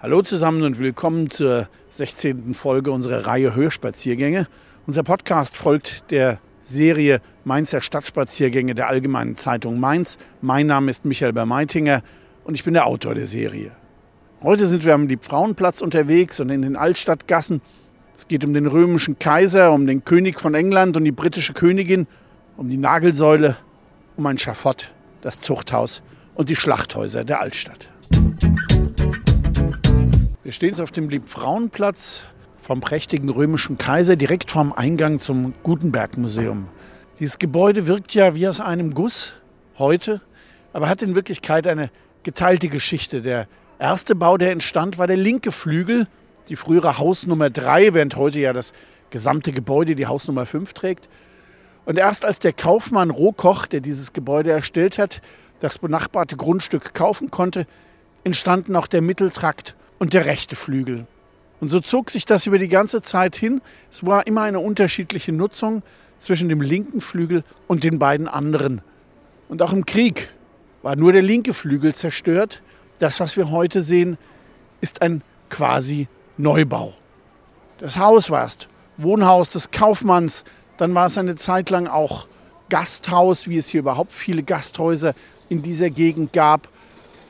Hallo zusammen und willkommen zur 16. Folge unserer Reihe Hörspaziergänge. Unser Podcast folgt der Serie Mainzer Stadtspaziergänge der Allgemeinen Zeitung Mainz. Mein Name ist Michael Bermeitinger und ich bin der Autor der Serie. Heute sind wir am Liebfrauenplatz unterwegs und in den Altstadtgassen. Es geht um den römischen Kaiser, um den König von England und die britische Königin, um die Nagelsäule, um ein Schafott, das Zuchthaus und die Schlachthäuser der Altstadt. Wir stehen jetzt auf dem Liebfrauenplatz vom prächtigen römischen Kaiser direkt vorm Eingang zum Gutenberg-Museum. Dieses Gebäude wirkt ja wie aus einem Guss heute, aber hat in Wirklichkeit eine geteilte Geschichte. Der erste Bau, der entstand, war der linke Flügel, die frühere Hausnummer 3, während heute ja das gesamte Gebäude die Hausnummer 5 trägt. Und erst als der Kaufmann Rohkoch, der dieses Gebäude erstellt hat, das benachbarte Grundstück kaufen konnte, entstanden auch der Mitteltrakt und der rechte Flügel. Und so zog sich das über die ganze Zeit hin. Es war immer eine unterschiedliche Nutzung zwischen dem linken Flügel und den beiden anderen. Und auch im Krieg war nur der linke Flügel zerstört. Das, was wir heute sehen, ist ein quasi Neubau. Das Haus war es Wohnhaus des Kaufmanns, dann war es eine Zeit lang auch Gasthaus, wie es hier überhaupt viele Gasthäuser in dieser Gegend gab.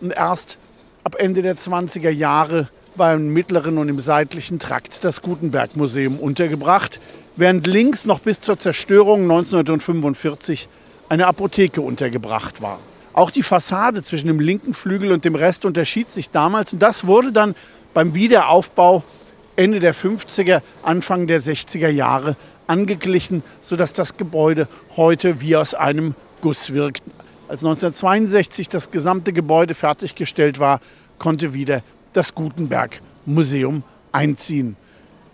Und erst Ab Ende der 20er Jahre war im mittleren und im seitlichen Trakt das Gutenberg-Museum untergebracht, während links noch bis zur Zerstörung 1945 eine Apotheke untergebracht war. Auch die Fassade zwischen dem linken Flügel und dem Rest unterschied sich damals und das wurde dann beim Wiederaufbau Ende der 50er, Anfang der 60er Jahre angeglichen, sodass das Gebäude heute wie aus einem Guss wirkt. Als 1962 das gesamte Gebäude fertiggestellt war, konnte wieder das Gutenberg Museum einziehen.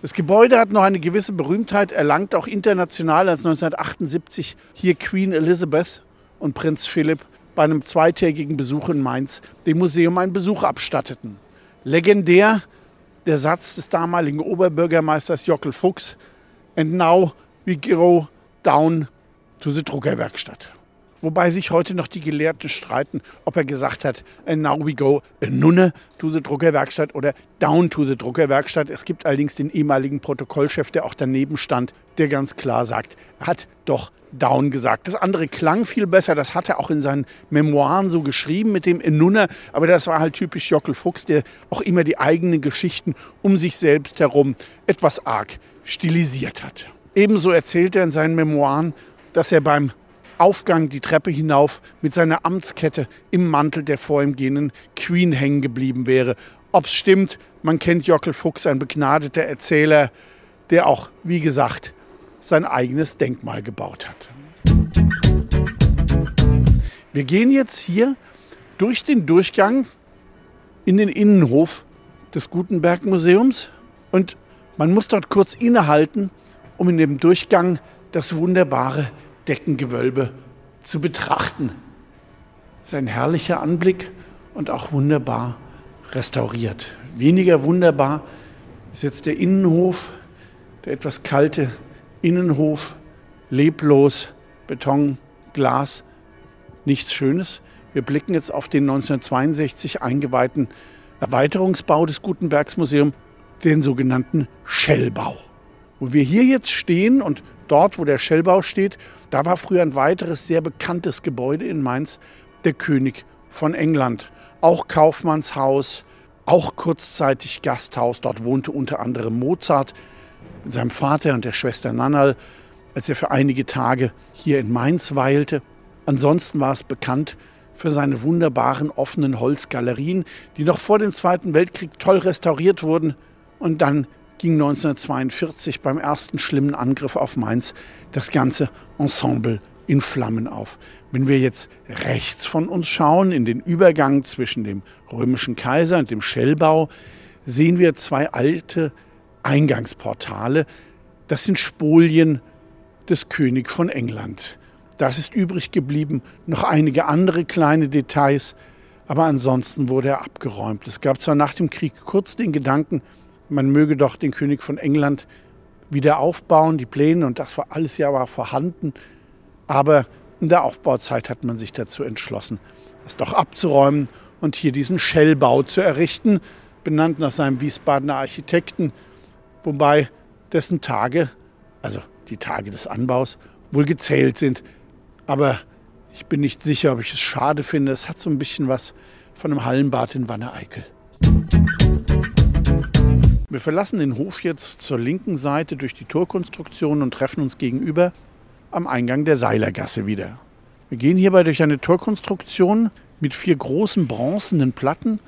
Das Gebäude hat noch eine gewisse Berühmtheit erlangt, auch international, als 1978 hier Queen Elizabeth und Prinz Philipp bei einem zweitägigen Besuch in Mainz dem Museum einen Besuch abstatteten. Legendär der Satz des damaligen Oberbürgermeisters Jockel Fuchs, and now we go down to the Druckerwerkstatt. Wobei sich heute noch die Gelehrten streiten, ob er gesagt hat, and now we go nunne to the Druckerwerkstatt oder down to the Druckerwerkstatt. Es gibt allerdings den ehemaligen Protokollchef, der auch daneben stand, der ganz klar sagt, er hat doch down gesagt. Das andere klang viel besser, das hat er auch in seinen Memoiren so geschrieben mit dem Nunne, aber das war halt typisch Jockel Fuchs, der auch immer die eigenen Geschichten um sich selbst herum etwas arg stilisiert hat. Ebenso erzählt er in seinen Memoiren, dass er beim Aufgang die Treppe hinauf mit seiner Amtskette im Mantel der vor ihm gehenden Queen hängen geblieben wäre. Ob es stimmt, man kennt Jockel Fuchs, ein begnadeter Erzähler, der auch, wie gesagt, sein eigenes Denkmal gebaut hat. Wir gehen jetzt hier durch den Durchgang in den Innenhof des Gutenberg Museums und man muss dort kurz innehalten, um in dem Durchgang das wunderbare Deckengewölbe zu betrachten. Das ist ein herrlicher Anblick und auch wunderbar restauriert. Weniger wunderbar ist jetzt der Innenhof, der etwas kalte Innenhof, leblos, Beton, Glas, nichts Schönes. Wir blicken jetzt auf den 1962 eingeweihten Erweiterungsbau des Gutenbergs Museum, den sogenannten Schellbau. Wo wir hier jetzt stehen und dort, wo der Schellbau steht, da war früher ein weiteres sehr bekanntes Gebäude in Mainz, der König von England. Auch Kaufmannshaus, auch kurzzeitig Gasthaus. Dort wohnte unter anderem Mozart. mit seinem Vater und der Schwester Nannal, als er für einige Tage hier in Mainz weilte. Ansonsten war es bekannt für seine wunderbaren offenen Holzgalerien, die noch vor dem Zweiten Weltkrieg toll restauriert wurden. Und dann ging 1942 beim ersten schlimmen Angriff auf Mainz das ganze Ensemble in Flammen auf. Wenn wir jetzt rechts von uns schauen, in den Übergang zwischen dem römischen Kaiser und dem Schellbau, sehen wir zwei alte Eingangsportale. Das sind Spolien des König von England. Das ist übrig geblieben, noch einige andere kleine Details, aber ansonsten wurde er abgeräumt. Es gab zwar nach dem Krieg kurz den Gedanken, man möge doch den König von England wieder aufbauen, die Pläne und das war alles ja war vorhanden, aber in der Aufbauzeit hat man sich dazu entschlossen, es doch abzuräumen und hier diesen Schellbau zu errichten, benannt nach seinem Wiesbadener Architekten, wobei dessen Tage, also die Tage des Anbaus, wohl gezählt sind. Aber ich bin nicht sicher, ob ich es schade finde. Es hat so ein bisschen was von einem Hallenbad in Wanne-Eickel. Wir verlassen den Hof jetzt zur linken Seite durch die Torkonstruktion und treffen uns gegenüber am Eingang der Seilergasse wieder. Wir gehen hierbei durch eine Torkonstruktion mit vier großen bronzenen Platten,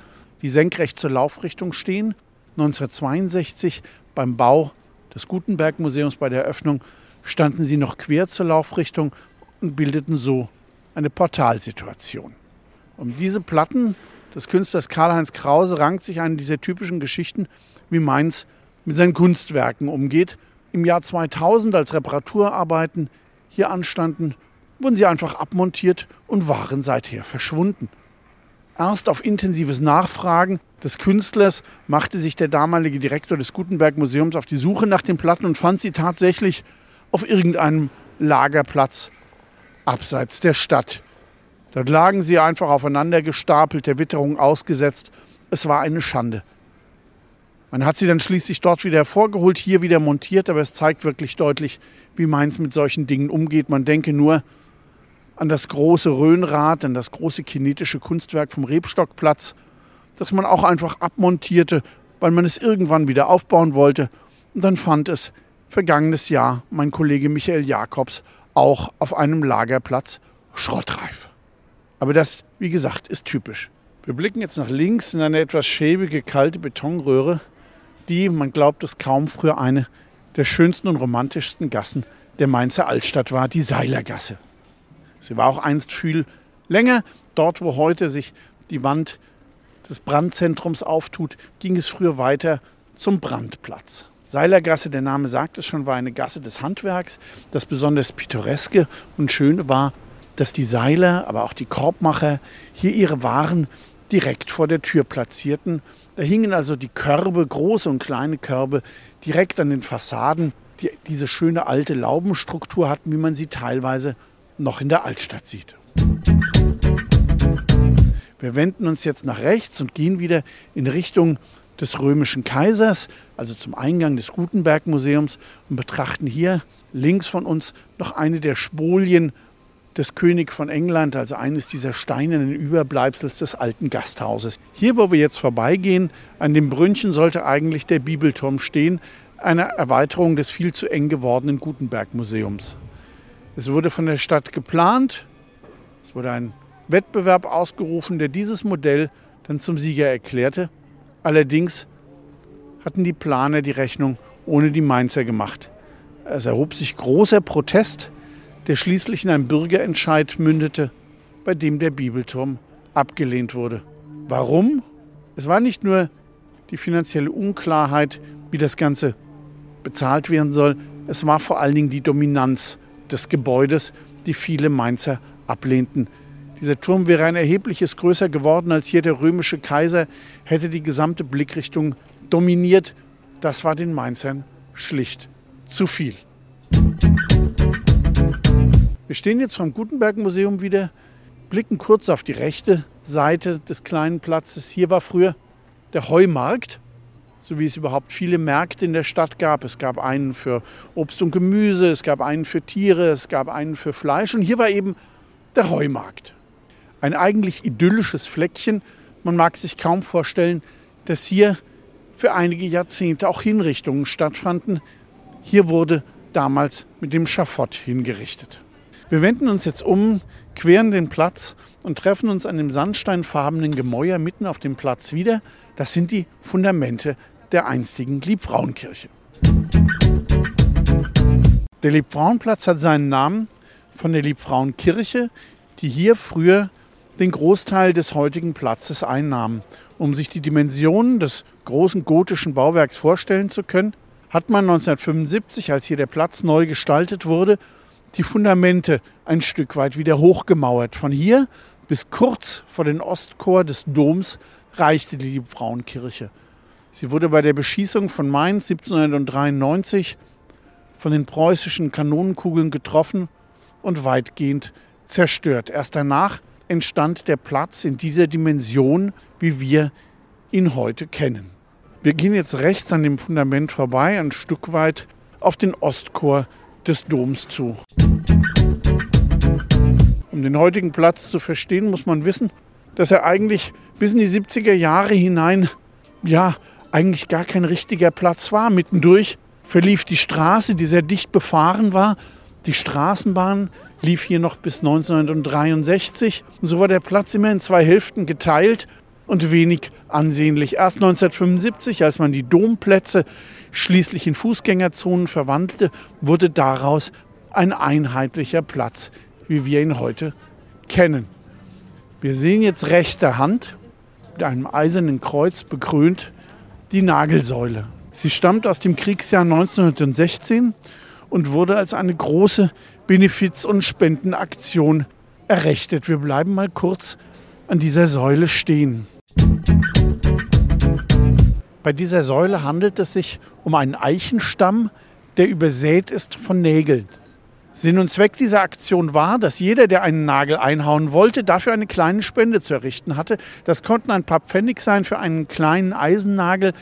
die senkrecht zur Laufrichtung stehen. 1962 beim Bau des Gutenberg Museums bei der Eröffnung standen sie noch quer zur Laufrichtung und bildeten so eine Portalsituation. Um diese Platten des Künstlers Karl-Heinz Krause rankt sich eine dieser typischen Geschichten, wie Mainz mit seinen Kunstwerken umgeht. Im Jahr 2000 als Reparaturarbeiten hier anstanden, wurden sie einfach abmontiert und waren seither verschwunden. Erst auf intensives Nachfragen des Künstlers machte sich der damalige Direktor des Gutenberg Museums auf die Suche nach den Platten und fand sie tatsächlich auf irgendeinem Lagerplatz abseits der Stadt. Dort lagen sie einfach aufeinander gestapelt, der Witterung ausgesetzt. Es war eine Schande. Man hat sie dann schließlich dort wieder hervorgeholt, hier wieder montiert, aber es zeigt wirklich deutlich, wie Mainz mit solchen Dingen umgeht. Man denke nur an das große Rhönrad, an das große kinetische Kunstwerk vom Rebstockplatz, das man auch einfach abmontierte, weil man es irgendwann wieder aufbauen wollte. Und dann fand es vergangenes Jahr mein Kollege Michael Jakobs auch auf einem Lagerplatz schrottreif. Aber das, wie gesagt, ist typisch. Wir blicken jetzt nach links in eine etwas schäbige, kalte Betonröhre, die, man glaubt es kaum, früher eine der schönsten und romantischsten Gassen der Mainzer Altstadt war, die Seilergasse. Sie war auch einst viel länger. Dort, wo heute sich die Wand des Brandzentrums auftut, ging es früher weiter zum Brandplatz. Seilergasse, der Name sagt es schon, war eine Gasse des Handwerks. Das besonders pittoreske und schöne war, dass die Seiler, aber auch die Korbmacher hier ihre Waren direkt vor der Tür platzierten. Da hingen also die Körbe, große und kleine Körbe, direkt an den Fassaden, die diese schöne alte Laubenstruktur hatten, wie man sie teilweise noch in der Altstadt sieht. Wir wenden uns jetzt nach rechts und gehen wieder in Richtung des römischen Kaisers, also zum Eingang des Gutenberg Museums und betrachten hier links von uns noch eine der Spolien des König von England, also eines dieser steinernen Überbleibsels des alten Gasthauses. Hier, wo wir jetzt vorbeigehen, an dem Brünnchen sollte eigentlich der Bibelturm stehen, eine Erweiterung des viel zu eng gewordenen Gutenberg Museums. Es wurde von der Stadt geplant, es wurde ein Wettbewerb ausgerufen, der dieses Modell dann zum Sieger erklärte. Allerdings hatten die Planer die Rechnung ohne die Mainzer gemacht. Es erhob sich großer Protest, der schließlich in einem Bürgerentscheid mündete, bei dem der Bibelturm abgelehnt wurde. Warum? Es war nicht nur die finanzielle Unklarheit, wie das Ganze bezahlt werden soll, es war vor allen Dingen die Dominanz des Gebäudes, die viele Mainzer ablehnten. Dieser Turm wäre ein erhebliches größer geworden als hier der römische Kaiser, hätte die gesamte Blickrichtung dominiert. Das war den Mainzern schlicht zu viel. Wir stehen jetzt vom Gutenberg Museum wieder, blicken kurz auf die rechte Seite des kleinen Platzes. Hier war früher der Heumarkt so wie es überhaupt viele Märkte in der Stadt gab. Es gab einen für Obst und Gemüse, es gab einen für Tiere, es gab einen für Fleisch und hier war eben der Heumarkt. Ein eigentlich idyllisches Fleckchen. Man mag sich kaum vorstellen, dass hier für einige Jahrzehnte auch Hinrichtungen stattfanden, hier wurde damals mit dem Schafott hingerichtet. Wir wenden uns jetzt um, queren den Platz und treffen uns an dem sandsteinfarbenen Gemäuer mitten auf dem Platz wieder. Das sind die Fundamente der einstigen Liebfrauenkirche. Der Liebfrauenplatz hat seinen Namen von der Liebfrauenkirche, die hier früher den Großteil des heutigen Platzes einnahm. Um sich die Dimensionen des großen gotischen Bauwerks vorstellen zu können, hat man 1975, als hier der Platz neu gestaltet wurde, die Fundamente ein Stück weit wieder hochgemauert. Von hier bis kurz vor den Ostchor des Doms reichte die Liebfrauenkirche. Sie wurde bei der Beschießung von Mainz 1793 von den preußischen Kanonenkugeln getroffen und weitgehend zerstört. Erst danach entstand der Platz in dieser Dimension, wie wir ihn heute kennen. Wir gehen jetzt rechts an dem Fundament vorbei, ein Stück weit auf den Ostchor des Doms zu. Um den heutigen Platz zu verstehen, muss man wissen, dass er eigentlich bis in die 70er Jahre hinein, ja, eigentlich gar kein richtiger Platz war. Mittendurch verlief die Straße, die sehr dicht befahren war. Die Straßenbahn lief hier noch bis 1963. Und so war der Platz immer in zwei Hälften geteilt und wenig ansehnlich. Erst 1975, als man die Domplätze schließlich in Fußgängerzonen verwandelte, wurde daraus ein einheitlicher Platz, wie wir ihn heute kennen. Wir sehen jetzt rechter Hand mit einem eisernen Kreuz bekrönt die Nagelsäule. Sie stammt aus dem Kriegsjahr 1916 und wurde als eine große Benefiz- und Spendenaktion errichtet. Wir bleiben mal kurz an dieser Säule stehen. Bei dieser Säule handelt es sich um einen Eichenstamm, der übersät ist von Nägeln. Sinn und Zweck dieser Aktion war, dass jeder, der einen Nagel einhauen wollte, dafür eine kleine Spende zu errichten hatte. Das konnten ein paar Pfennig sein für einen kleinen Eisennagel,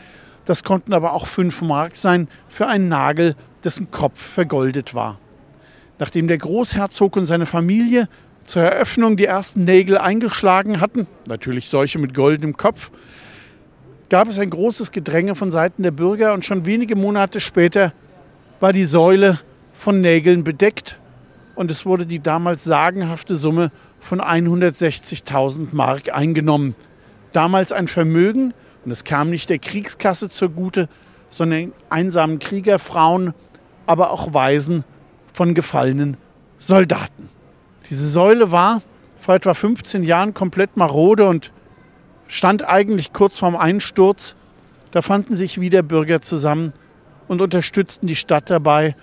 das konnten aber auch fünf Mark sein für einen Nagel, dessen Kopf vergoldet war. Nachdem der Großherzog und seine Familie zur Eröffnung die ersten Nägel eingeschlagen hatten, natürlich solche mit goldenem Kopf, gab es ein großes Gedränge von Seiten der Bürger und schon wenige Monate später war die Säule von Nägeln bedeckt und es wurde die damals sagenhafte Summe von 160.000 Mark eingenommen. Damals ein Vermögen und es kam nicht der Kriegskasse zugute, sondern einsamen Kriegerfrauen, aber auch Waisen von gefallenen Soldaten. Diese Säule war vor etwa 15 Jahren komplett marode und stand eigentlich kurz vorm Einsturz. Da fanden sich wieder Bürger zusammen und unterstützten die Stadt dabei,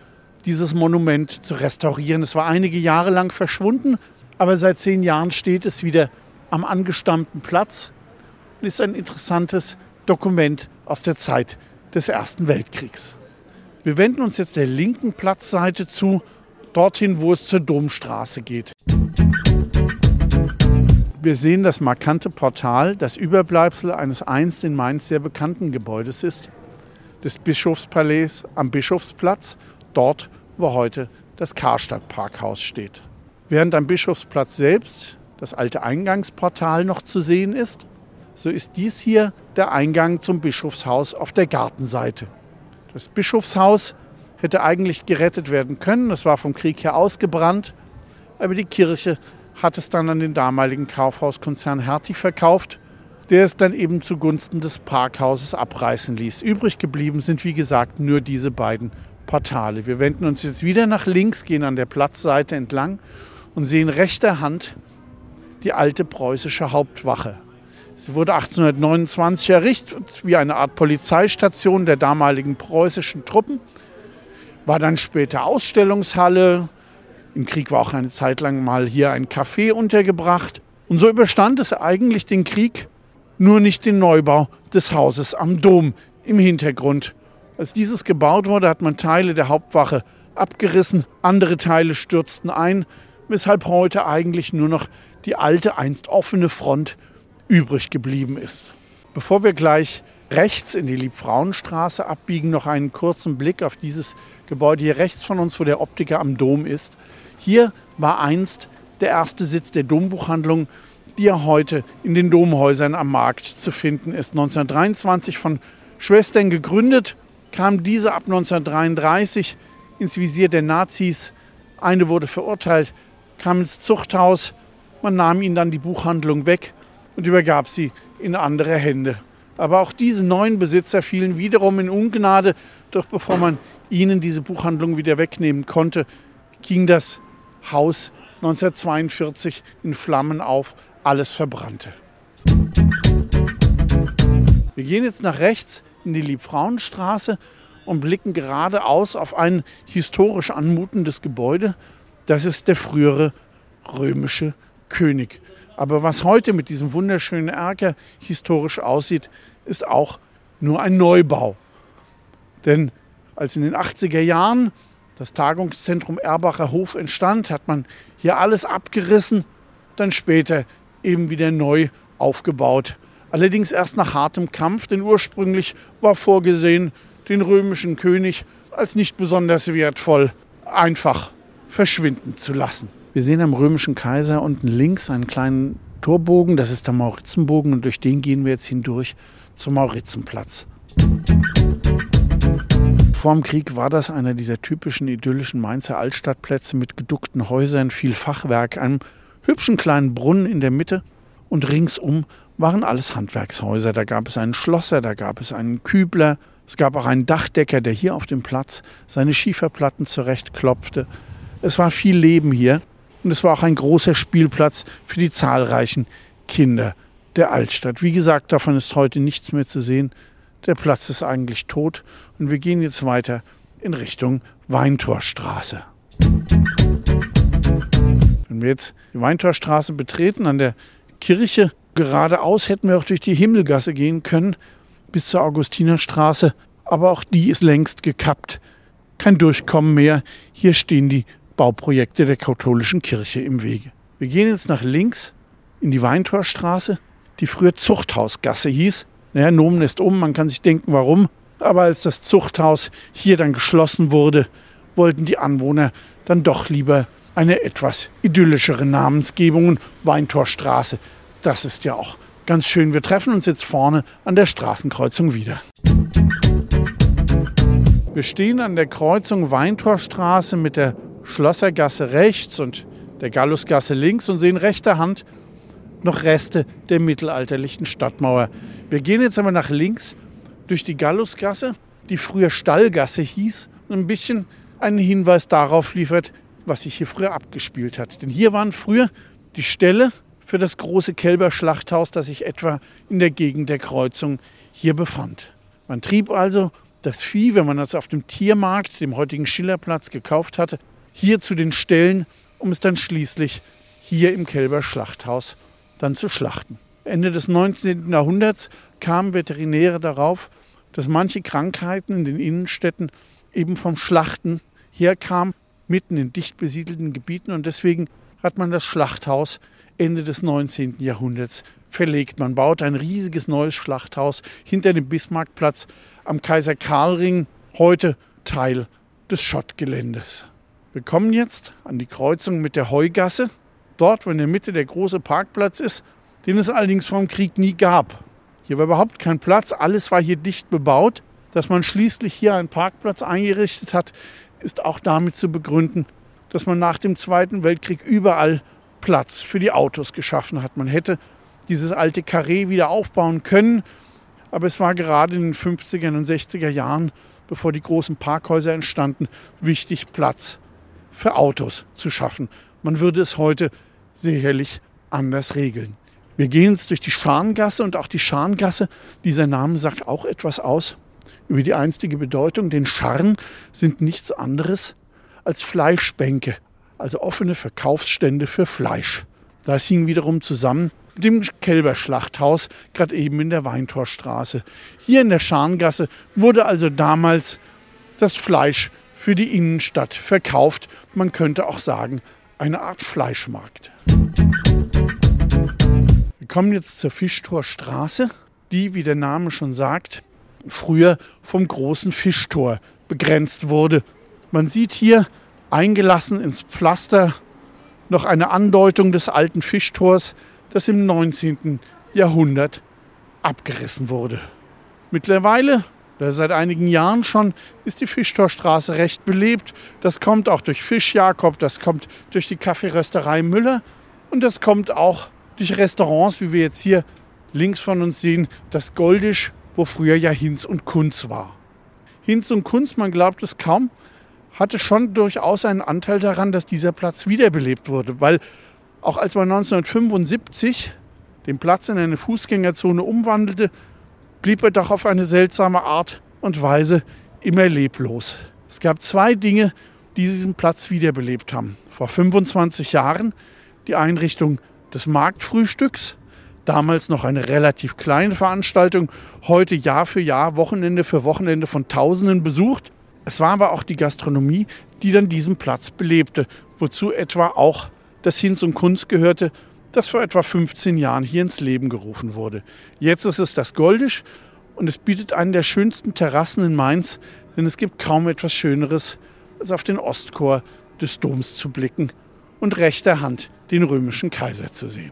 dieses Monument zu restaurieren. Es war einige Jahre lang verschwunden, aber seit zehn Jahren steht es wieder am angestammten Platz und ist ein interessantes Dokument aus der Zeit des Ersten Weltkriegs. Wir wenden uns jetzt der linken Platzseite zu, dorthin, wo es zur Domstraße geht. Wir sehen das markante Portal, das Überbleibsel eines einst in Mainz sehr bekannten Gebäudes ist, des Bischofspalais am Bischofsplatz, dort, wo heute das Karstadt-Parkhaus steht. Während am Bischofsplatz selbst das alte Eingangsportal noch zu sehen ist, so ist dies hier der Eingang zum Bischofshaus auf der Gartenseite. Das Bischofshaus hätte eigentlich gerettet werden können. Es war vom Krieg her ausgebrannt, aber die Kirche hat es dann an den damaligen Kaufhauskonzern Hertie verkauft, der es dann eben zugunsten des Parkhauses abreißen ließ. Übrig geblieben sind, wie gesagt, nur diese beiden Portale. Wir wenden uns jetzt wieder nach links, gehen an der Platzseite entlang und sehen rechter Hand die alte preußische Hauptwache. Sie wurde 1829 errichtet wie eine Art Polizeistation der damaligen preußischen Truppen, war dann später Ausstellungshalle. Im Krieg war auch eine Zeit lang mal hier ein Café untergebracht. Und so überstand es eigentlich den Krieg, nur nicht den Neubau des Hauses am Dom im Hintergrund. Als dieses gebaut wurde, hat man Teile der Hauptwache abgerissen, andere Teile stürzten ein, weshalb heute eigentlich nur noch die alte, einst offene Front übrig geblieben ist. Bevor wir gleich rechts in die Liebfrauenstraße abbiegen, noch einen kurzen Blick auf dieses Gebäude hier rechts von uns, wo der Optiker am Dom ist. Hier war einst der erste Sitz der Dombuchhandlung, die ja heute in den Domhäusern am Markt zu finden ist. 1923 von Schwestern gegründet kam diese ab 1933 ins Visier der Nazis. Eine wurde verurteilt, kam ins Zuchthaus. Man nahm ihnen dann die Buchhandlung weg und übergab sie in andere Hände. Aber auch diese neuen Besitzer fielen wiederum in Ungnade. Doch bevor man ihnen diese Buchhandlung wieder wegnehmen konnte, ging das Haus 1942 in Flammen auf, alles verbrannte. Wir gehen jetzt nach rechts in die Liebfrauenstraße und blicken geradeaus auf ein historisch anmutendes Gebäude. Das ist der frühere römische König. Aber was heute mit diesem wunderschönen Erker historisch aussieht, ist auch nur ein Neubau. Denn als in den 80er Jahren das Tagungszentrum Erbacher Hof entstand, hat man hier alles abgerissen, dann später eben wieder neu aufgebaut. Allerdings erst nach hartem Kampf, denn ursprünglich war vorgesehen, den römischen König als nicht besonders wertvoll einfach verschwinden zu lassen. Wir sehen am römischen Kaiser unten links einen kleinen Torbogen, das ist der Maurizenbogen und durch den gehen wir jetzt hindurch zum Maurizenplatz. Vor dem Krieg war das einer dieser typischen idyllischen Mainzer Altstadtplätze mit geduckten Häusern, viel Fachwerk, einem hübschen kleinen Brunnen in der Mitte und ringsum waren alles Handwerkshäuser. Da gab es einen Schlosser, da gab es einen Kübler, es gab auch einen Dachdecker, der hier auf dem Platz seine Schieferplatten zurechtklopfte. Es war viel Leben hier und es war auch ein großer Spielplatz für die zahlreichen Kinder der Altstadt. Wie gesagt, davon ist heute nichts mehr zu sehen. Der Platz ist eigentlich tot und wir gehen jetzt weiter in Richtung Weintorstraße. Wenn wir jetzt die Weintorstraße betreten, an der Kirche geradeaus hätten wir auch durch die Himmelgasse gehen können bis zur Augustinerstraße, aber auch die ist längst gekappt. Kein Durchkommen mehr. Hier stehen die Bauprojekte der katholischen Kirche im Wege. Wir gehen jetzt nach links in die Weintorstraße, die früher Zuchthausgasse hieß. Naja, Nomen ist um, man kann sich denken, warum. Aber als das Zuchthaus hier dann geschlossen wurde, wollten die Anwohner dann doch lieber eine etwas idyllischere Namensgebung. Weintorstraße, das ist ja auch ganz schön. Wir treffen uns jetzt vorne an der Straßenkreuzung wieder. Wir stehen an der Kreuzung Weintorstraße mit der Schlossergasse rechts und der Gallusgasse links und sehen rechter Hand noch Reste der mittelalterlichen Stadtmauer. Wir gehen jetzt aber nach links durch die Gallusgasse, die früher Stallgasse hieß, und ein bisschen einen Hinweis darauf liefert, was sich hier früher abgespielt hat. Denn hier waren früher die Ställe für das große Kälberschlachthaus, das sich etwa in der Gegend der Kreuzung hier befand. Man trieb also das Vieh, wenn man das auf dem Tiermarkt, dem heutigen Schillerplatz, gekauft hatte, hier zu den Ställen, um es dann schließlich hier im Kälberschlachthaus dann zu schlachten. Ende des 19. Jahrhunderts kamen Veterinäre darauf, dass manche Krankheiten in den Innenstädten eben vom Schlachten herkamen, mitten in dicht besiedelten Gebieten. Und deswegen hat man das Schlachthaus Ende des 19. Jahrhunderts verlegt. Man baut ein riesiges neues Schlachthaus hinter dem Bismarckplatz am Kaiser Karlring, heute Teil des Schottgeländes. Wir kommen jetzt an die Kreuzung mit der Heugasse, dort, wo in der Mitte der große Parkplatz ist, den es allerdings vom Krieg nie gab. Hier war überhaupt kein Platz, alles war hier dicht bebaut. Dass man schließlich hier einen Parkplatz eingerichtet hat, ist auch damit zu begründen, dass man nach dem Zweiten Weltkrieg überall Platz für die Autos geschaffen hat. Man hätte dieses alte Karree wieder aufbauen können, aber es war gerade in den 50er und 60er Jahren, bevor die großen Parkhäuser entstanden, wichtig, Platz für Autos zu schaffen. Man würde es heute sicherlich anders regeln. Wir gehen jetzt durch die Scharngasse und auch die Scharngasse, dieser Name sagt auch etwas aus über die einstige Bedeutung, denn Scharn sind nichts anderes als Fleischbänke, also offene Verkaufsstände für Fleisch. Das hing wiederum zusammen mit dem Kälberschlachthaus, gerade eben in der Weintorstraße. Hier in der Scharngasse wurde also damals das Fleisch für die Innenstadt verkauft. Man könnte auch sagen, eine Art Fleischmarkt. Wir kommen jetzt zur Fischtorstraße, die, wie der Name schon sagt, früher vom großen Fischtor begrenzt wurde. Man sieht hier eingelassen ins Pflaster noch eine Andeutung des alten Fischtors, das im 19. Jahrhundert abgerissen wurde. Mittlerweile oder seit einigen Jahren schon ist die Fischtorstraße recht belebt. Das kommt auch durch Fisch Jakob, das kommt durch die Kaffeerösterei Müller und das kommt auch durch Restaurants, wie wir jetzt hier links von uns sehen, das Goldisch, wo früher ja Hinz und Kunz war. Hinz und Kunz, man glaubt es kaum, hatte schon durchaus einen Anteil daran, dass dieser Platz wiederbelebt wurde, weil auch als man 1975 den Platz in eine Fußgängerzone umwandelte, blieb er doch auf eine seltsame Art und Weise immer leblos. Es gab zwei Dinge, die diesen Platz wiederbelebt haben. Vor 25 Jahren die Einrichtung des Marktfrühstücks, damals noch eine relativ kleine Veranstaltung, heute Jahr für Jahr, Wochenende für Wochenende von Tausenden besucht. Es war aber auch die Gastronomie, die dann diesen Platz belebte, wozu etwa auch das Hinz und Kunst gehörte, das vor etwa 15 Jahren hier ins Leben gerufen wurde. Jetzt ist es das Goldisch und es bietet einen der schönsten Terrassen in Mainz, denn es gibt kaum etwas Schöneres, als auf den Ostchor des Doms zu blicken und rechter Hand den römischen Kaiser zu sehen.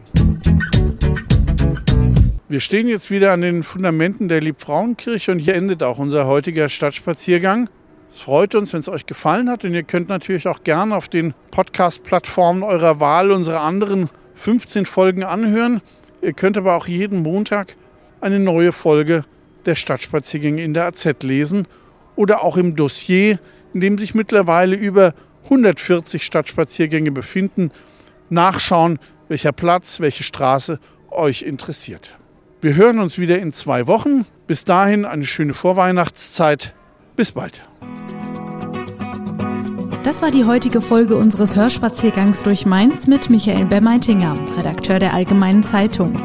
Wir stehen jetzt wieder an den Fundamenten der Liebfrauenkirche und hier endet auch unser heutiger Stadtspaziergang. Es freut uns, wenn es euch gefallen hat und ihr könnt natürlich auch gerne auf den Podcast-Plattformen eurer Wahl unsere anderen 15 Folgen anhören. Ihr könnt aber auch jeden Montag eine neue Folge der Stadtspaziergänge in der AZ lesen oder auch im Dossier, in dem sich mittlerweile über 140 Stadtspaziergänge befinden, nachschauen, welcher Platz, welche Straße euch interessiert. Wir hören uns wieder in zwei Wochen. Bis dahin eine schöne Vorweihnachtszeit. Bis bald. Das war die heutige Folge unseres Hörspaziergangs durch Mainz mit Michael Bermeitinger, Redakteur der Allgemeinen Zeitung.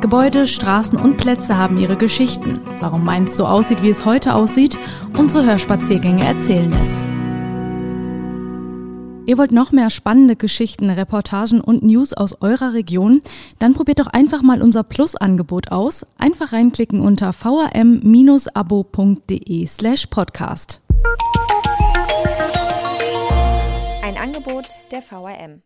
Gebäude, Straßen und Plätze haben ihre Geschichten. Warum Mainz so aussieht, wie es heute aussieht, unsere Hörspaziergänge erzählen es. Ihr wollt noch mehr spannende Geschichten, Reportagen und News aus eurer Region? Dann probiert doch einfach mal unser Plus-Angebot aus. Einfach reinklicken unter vrm-abo.de slash podcast. Angebot der VRM.